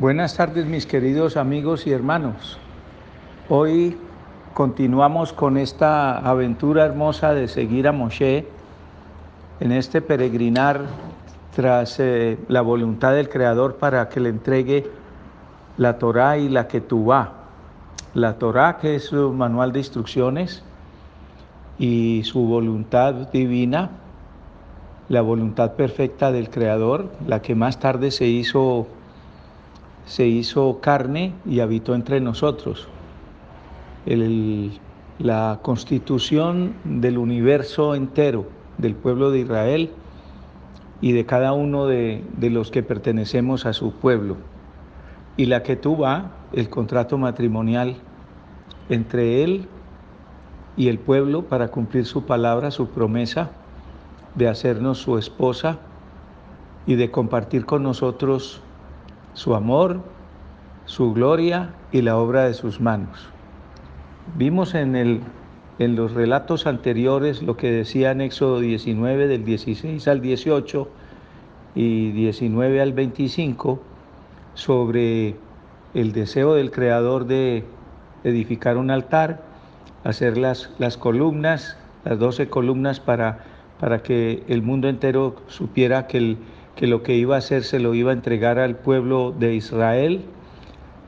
Buenas tardes mis queridos amigos y hermanos. Hoy continuamos con esta aventura hermosa de seguir a Moshe en este peregrinar tras eh, la voluntad del Creador para que le entregue la Torá y la Ketubá. La Torá que es su manual de instrucciones y su voluntad divina, la voluntad perfecta del Creador, la que más tarde se hizo se hizo carne y habitó entre nosotros. la constitución del universo entero, del pueblo de Israel y de cada uno de, de los que pertenecemos a su pueblo. Y la que tú va, el contrato matrimonial entre él y el pueblo para cumplir su palabra, su promesa de hacernos su esposa y de compartir con nosotros su amor, su gloria y la obra de sus manos. Vimos en, el, en los relatos anteriores lo que decía en Éxodo 19 del 16 al 18 y 19 al 25 sobre el deseo del Creador de edificar un altar, hacer las, las columnas, las doce columnas para, para que el mundo entero supiera que el, que lo que iba a hacer se lo iba a entregar al pueblo de Israel.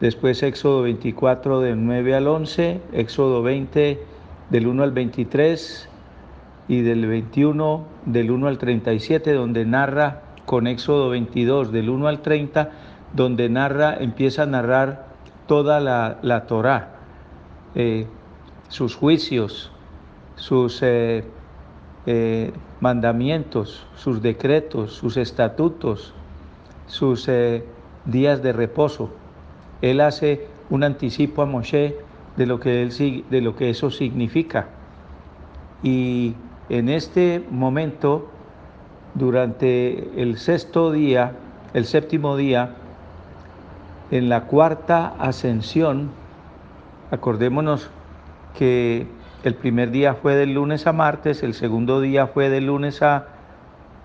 Después Éxodo 24 del 9 al 11, Éxodo 20 del 1 al 23 y del 21 del 1 al 37, donde narra con Éxodo 22 del 1 al 30, donde narra, empieza a narrar toda la, la Torah, eh, sus juicios, sus... Eh, eh, mandamientos, sus decretos, sus estatutos, sus eh, días de reposo. Él hace un anticipo a Moshe de lo que, él, de lo que eso significa. Y en este momento, durante el sexto día, el séptimo día, en la cuarta ascensión, acordémonos que el primer día fue del lunes a martes, el segundo día fue de lunes a,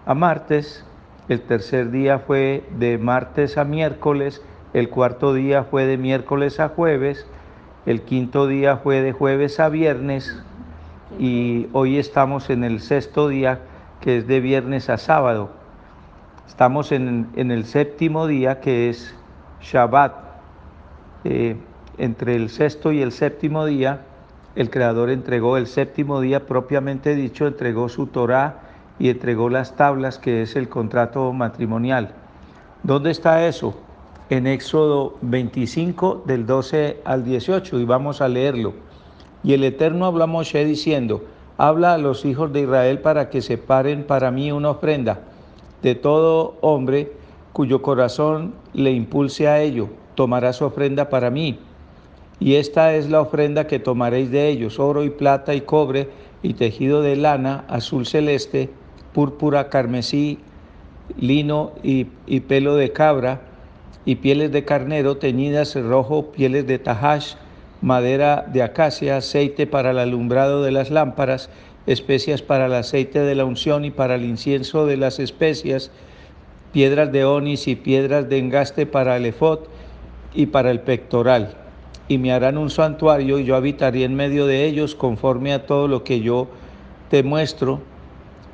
a martes, el tercer día fue de martes a miércoles, el cuarto día fue de miércoles a jueves, el quinto día fue de jueves a viernes y hoy estamos en el sexto día que es de viernes a sábado. Estamos en, el séptimo día que es Shabbat. Eh, entre el sexto y el séptimo día el Creador entregó el séptimo día propiamente dicho, entregó su Torah y entregó las tablas, que es el contrato matrimonial. ¿Dónde está eso? En Éxodo 25 del 12 al 18 y vamos a leerlo. Y el Eterno habló a Moshe diciendo, habla a los hijos de Israel para que separen para mí una ofrenda de todo hombre cuyo corazón le impulse a ello, tomará su ofrenda para mí y esta es la ofrenda que tomaréis de ellos, oro y plata y cobre y tejido de lana, azul celeste, púrpura, carmesí, lino y, pelo de cabra, y pieles de carnero teñidas rojo, pieles de tajash, madera de acacia, aceite para el alumbrado de las lámparas, especias para el aceite de la unción y para el incienso de las especias, piedras de onis y piedras de engaste para el efod y para el pectoral y me harán un santuario y yo habitaré en medio de ellos conforme a todo lo que yo te muestro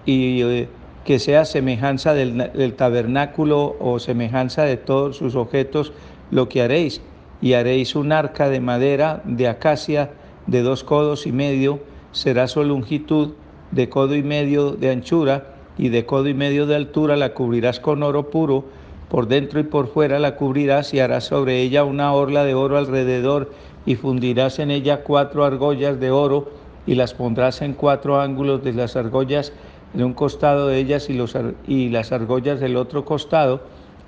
y eh, que sea semejanza del, del, tabernáculo o semejanza de todos sus objetos lo que haréis. Y haréis un arca de madera de acacia de dos codos y medio será su longitud de codo y medio de anchura y de codo y medio de altura la cubrirás con oro puro por dentro y por fuera la cubrirás y harás sobre ella una orla de oro alrededor y fundirás en ella cuatro argollas de oro y las pondrás en cuatro ángulos de las argollas de un costado de ellas y las argollas del otro costado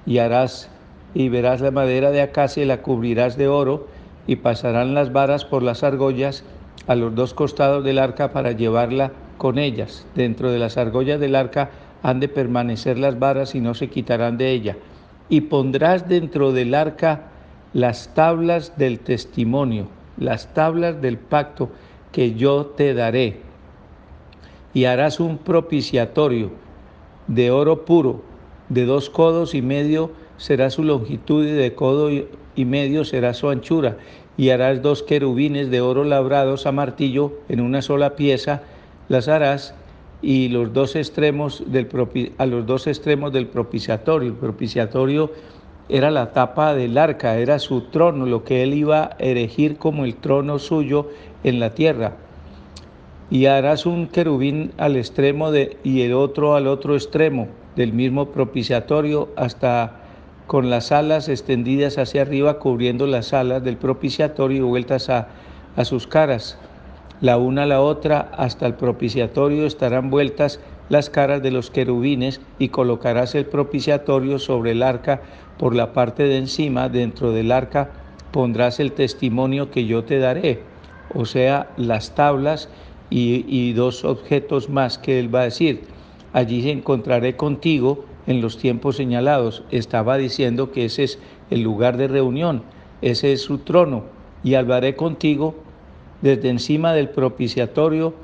y harás y verás la madera de acacia y la cubrirás de oro y pasarán las varas por las argollas a los dos costados del arca para llevarla con ellas. Dentro de las argollas del arca han de permanecer las varas y no se quitarán de ella y pondrás dentro del arca las tablas del testimonio, las tablas del pacto que yo te daré. Y harás un propiciatorio de oro puro, de dos codos y medio será su longitud y de codo y medio será su anchura. Y harás dos querubines de oro labrados a martillo en una sola pieza, las harás y los dos extremos del a los dos extremos del propiciatorio. El propiciatorio era la tapa del arca, era su trono, lo que él iba a erigir como el trono suyo en la tierra. Y harás un querubín al extremo de, y el otro al otro extremo del mismo propiciatorio hasta con las alas extendidas hacia arriba cubriendo las alas del propiciatorio y vueltas a, a sus caras. La una a la otra hasta el propiciatorio estarán vueltas las caras de los querubines y colocarás el propiciatorio sobre el arca por la parte de encima, dentro del arca pondrás el testimonio que yo te daré, o sea, las tablas y, dos objetos más que él va a decir. Allí encontraré contigo en los tiempos señalados. Estaba diciendo que ese es el lugar de reunión, ese es su trono, y hablaré contigo desde encima del propiciatorio,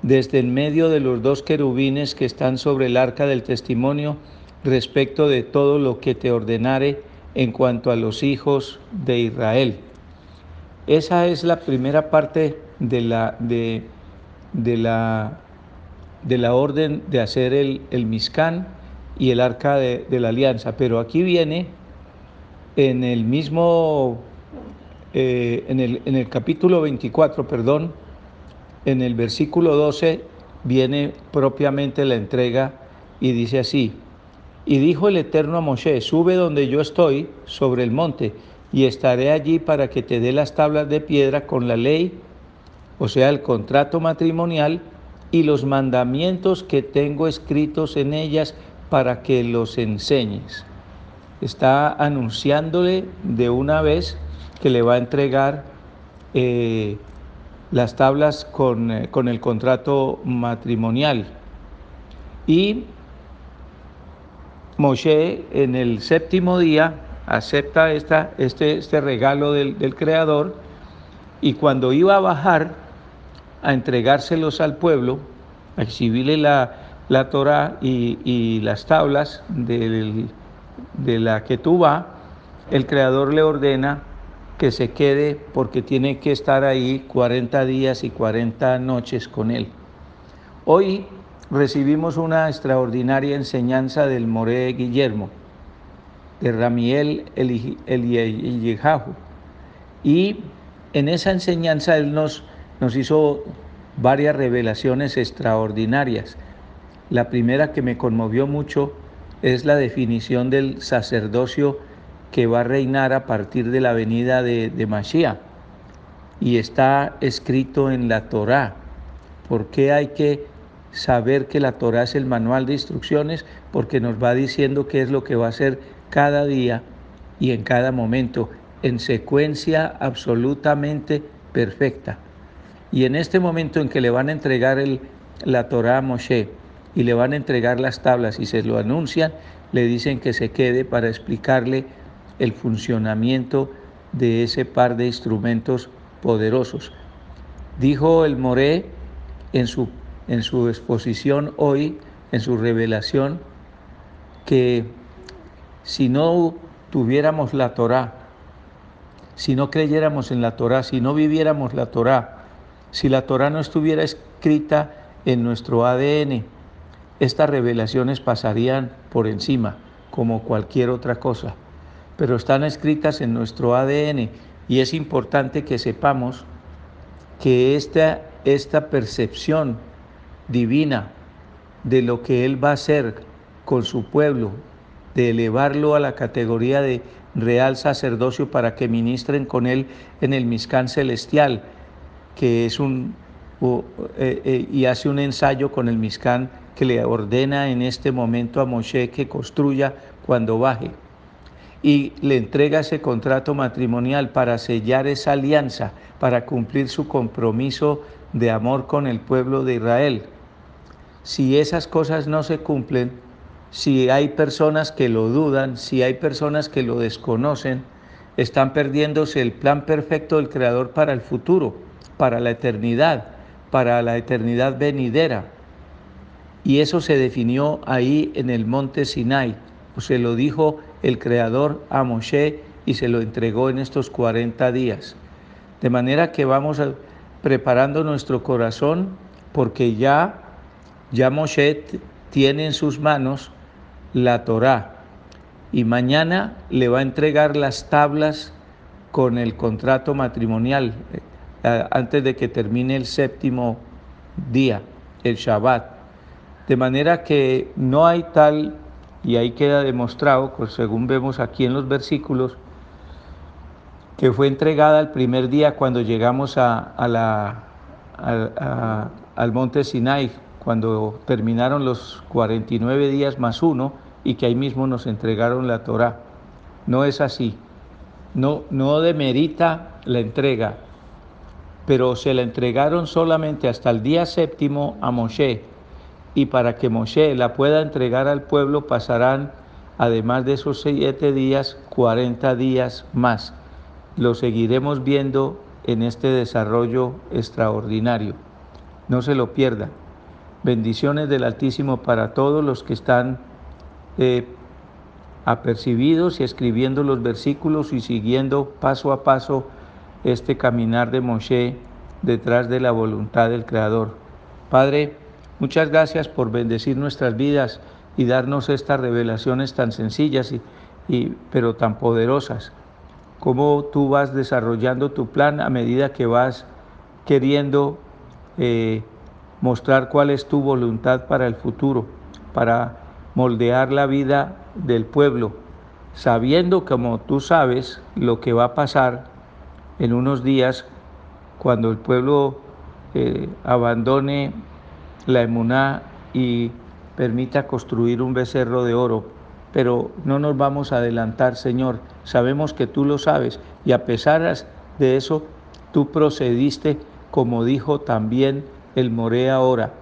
desde en medio de los dos querubines que están sobre el arca del testimonio, respecto de todo lo que te ordenare en cuanto a los hijos de Israel. Esa es la primera parte de la, de, de la, de la orden de hacer el, el miscán y el arca de, de, la alianza. Pero aquí viene en el mismo, eh, en, el, en el capítulo 24, perdón, en el versículo 12 viene propiamente la entrega y dice así, y dijo el Eterno a Moshe, sube donde yo estoy, sobre el monte, y estaré allí para que te dé las tablas de piedra con la ley, o sea, el contrato matrimonial, y los mandamientos que tengo escritos en ellas para que los enseñes. Está anunciándole de una vez que le va a entregar eh, las tablas con, eh, con el contrato matrimonial. Y Moshe en el séptimo día acepta esta, este, este regalo del, del, Creador y cuando iba a bajar a entregárselos al pueblo, a exhibirle la, la Torah y, y, las tablas del, de la que tú el Creador le ordena que se quede porque tiene que estar ahí 40 días y 40 noches con él. Hoy recibimos una extraordinaria enseñanza del Moré Guillermo, de Ramiel Eliyejahu. Y en esa enseñanza él nos, nos hizo varias revelaciones extraordinarias. La primera que me conmovió mucho es la definición del sacerdocio que va a reinar a partir de la venida de, de Mashiach. Y está escrito en la Torá. ¿Por qué hay que saber que la Torah es el manual de instrucciones porque nos va diciendo qué es lo que va a hacer cada día y en cada momento, en secuencia absolutamente perfecta. Y en este momento en que le van a entregar el, la Torah a Moshe y le van a entregar las tablas y se lo anuncian, le dicen que se quede para explicarle el funcionamiento de ese par de instrumentos poderosos. Dijo el Moré en su en su exposición hoy, en su revelación, que si no tuviéramos la Torá, si no creyéramos en la Torá, si no viviéramos la Torá, si la Torá no estuviera escrita en nuestro ADN, estas revelaciones pasarían por encima, como cualquier otra cosa, pero están escritas en nuestro ADN y es importante que sepamos que esta, esta percepción divina de lo que Él va a hacer con su pueblo, de elevarlo a la categoría de real sacerdocio para que ministren con Él en el Miscán celestial, que es un, eh, eh, y hace un ensayo con el Miscán que le ordena en este momento a Moshe que construya cuando baje. Y le entrega ese contrato matrimonial para sellar esa alianza, para cumplir su compromiso de amor con el pueblo de Israel si esas cosas no se cumplen, si hay personas que lo dudan, si hay personas que lo desconocen, están perdiéndose el plan perfecto del Creador para el futuro, para la eternidad, para la eternidad venidera. Y eso se definió ahí en el monte Sinai, o se lo dijo el Creador a Moshe y se lo entregó en estos 40 días. De manera que vamos preparando nuestro corazón porque ya, ya Moshe tiene en sus manos la Torá y mañana le va a entregar las tablas con el contrato matrimonial eh, antes de que termine el séptimo día, el Shabbat. De manera que no hay tal, y ahí queda demostrado, pues según vemos aquí en los versículos, que fue entregada el primer día cuando llegamos a, al monte Sinai, cuando terminaron los 49 días más uno, y que ahí mismo nos entregaron la Torá. No es así. No, no demerita la entrega, pero se la entregaron solamente hasta el día séptimo a Moshe. Y para que Moshe la pueda entregar al pueblo pasarán, además de esos siete días, 40 días más. Lo seguiremos viendo en este desarrollo extraordinario. No se lo pierda. Bendiciones del Altísimo para todos los que están eh, apercibidos y escribiendo los versículos y siguiendo paso a paso este caminar de Moshe detrás de la voluntad del Creador. Padre, muchas gracias por bendecir nuestras vidas y darnos estas revelaciones tan sencillas y, pero tan poderosas. Cómo tú vas desarrollando tu plan a medida que vas queriendo eh, mostrar cuál es tu voluntad para el futuro, para moldear la vida del pueblo, sabiendo como tú sabes lo que va a pasar en unos días cuando el pueblo eh, abandone la emuná y permita construir un becerro de oro. Pero no nos vamos a adelantar, Señor. Sabemos que tú lo sabes y a pesar de eso, tú procediste como dijo también el Moré ahora,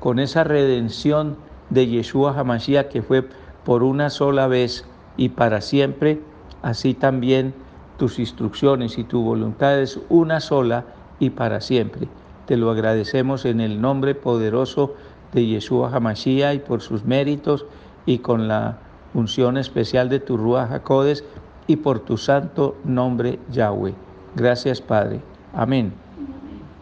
con esa redención de Yeshua Hamashiach que fue por una sola vez y para siempre, así también tus instrucciones y tu voluntad es una sola y para siempre. Te lo agradecemos en el nombre poderoso de Yeshua Hamashiach y por sus méritos y con la unción especial de tu Ruach HaKodes y por tu santo nombre Yahweh. Gracias Padre. Amén.